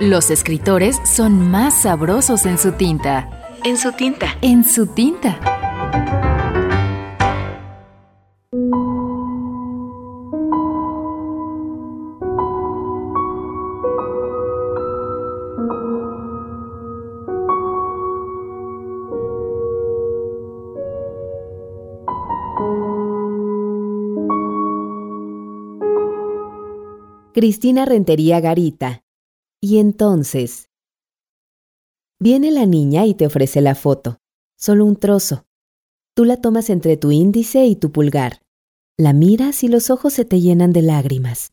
Los escritores son más sabrosos en su tinta. En su tinta. En su tinta. Cristina Rentería Garita. Y entonces... Viene la niña y te ofrece la foto, solo un trozo. Tú la tomas entre tu índice y tu pulgar. La miras y los ojos se te llenan de lágrimas.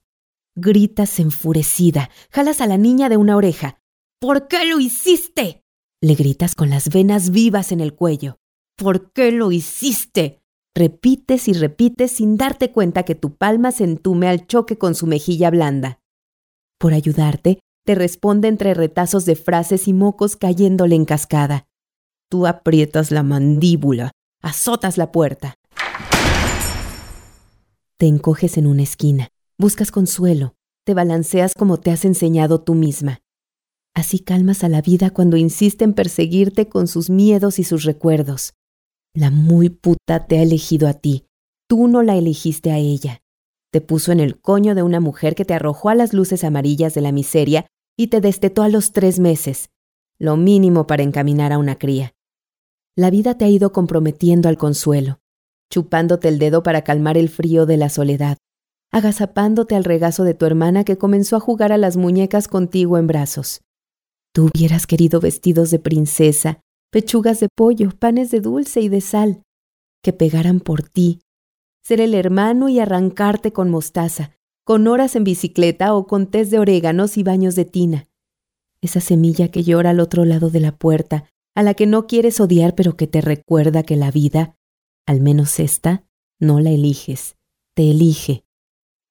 Gritas enfurecida, jalas a la niña de una oreja. ¿Por qué lo hiciste? Le gritas con las venas vivas en el cuello. ¿Por qué lo hiciste? Repites y repites sin darte cuenta que tu palma se entume al choque con su mejilla blanda. Por ayudarte, te responde entre retazos de frases y mocos cayéndole en cascada. Tú aprietas la mandíbula, azotas la puerta. Te encoges en una esquina, buscas consuelo, te balanceas como te has enseñado tú misma. Así calmas a la vida cuando insiste en perseguirte con sus miedos y sus recuerdos. La muy puta te ha elegido a ti, tú no la elegiste a ella. Te puso en el coño de una mujer que te arrojó a las luces amarillas de la miseria y te destetó a los tres meses, lo mínimo para encaminar a una cría. La vida te ha ido comprometiendo al consuelo, chupándote el dedo para calmar el frío de la soledad, agazapándote al regazo de tu hermana que comenzó a jugar a las muñecas contigo en brazos. Tú hubieras querido vestidos de princesa, pechugas de pollo, panes de dulce y de sal, que pegaran por ti, ser el hermano y arrancarte con mostaza, con horas en bicicleta o con test de oréganos y baños de tina. Esa semilla que llora al otro lado de la puerta, a la que no quieres odiar pero que te recuerda que la vida, al menos esta, no la eliges, te elige.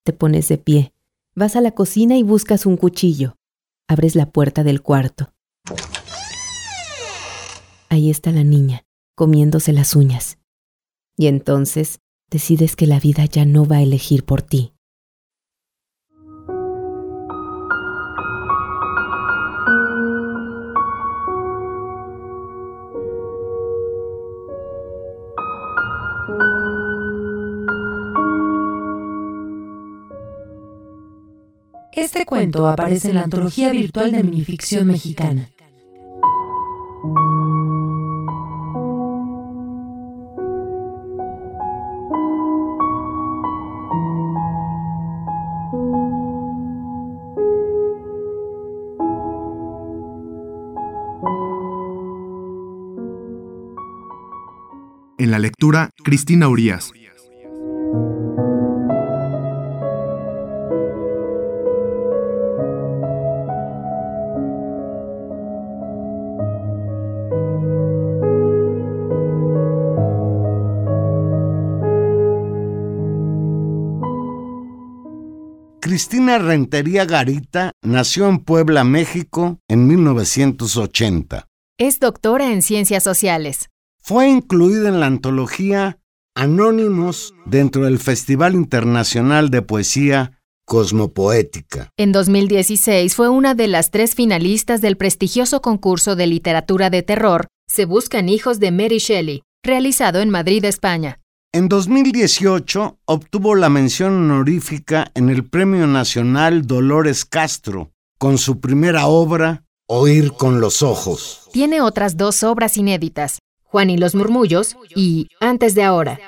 Te pones de pie, vas a la cocina y buscas un cuchillo. Abres la puerta del cuarto. Ahí está la niña, comiéndose las uñas. Y entonces decides que la vida ya no va a elegir por ti. Este cuento aparece en la antología virtual de minificción mexicana. En la lectura, Cristina Urias. Cristina Rentería Garita nació en Puebla, México, en 1980. Es doctora en ciencias sociales. Fue incluida en la antología Anónimos dentro del Festival Internacional de Poesía Cosmopoética. En 2016 fue una de las tres finalistas del prestigioso concurso de literatura de terror Se Buscan Hijos de Mary Shelley, realizado en Madrid, España. En 2018 obtuvo la mención honorífica en el Premio Nacional Dolores Castro con su primera obra, Oír con los Ojos. Tiene otras dos obras inéditas, Juan y los Murmullos y Antes de ahora.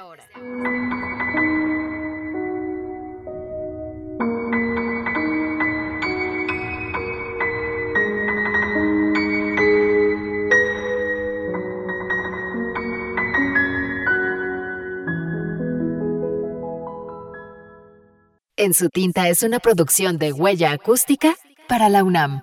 En su tinta es una producción de huella acústica para la UNAM.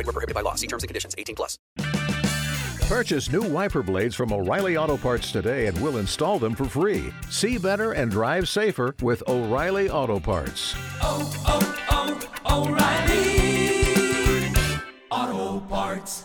Void were prohibited by law. See terms and conditions. 18 plus. Purchase new wiper blades from O'Reilly Auto Parts today and we'll install them for free. See better and drive safer with O'Reilly Auto Parts. oh, oh, oh O'Reilly Auto Parts.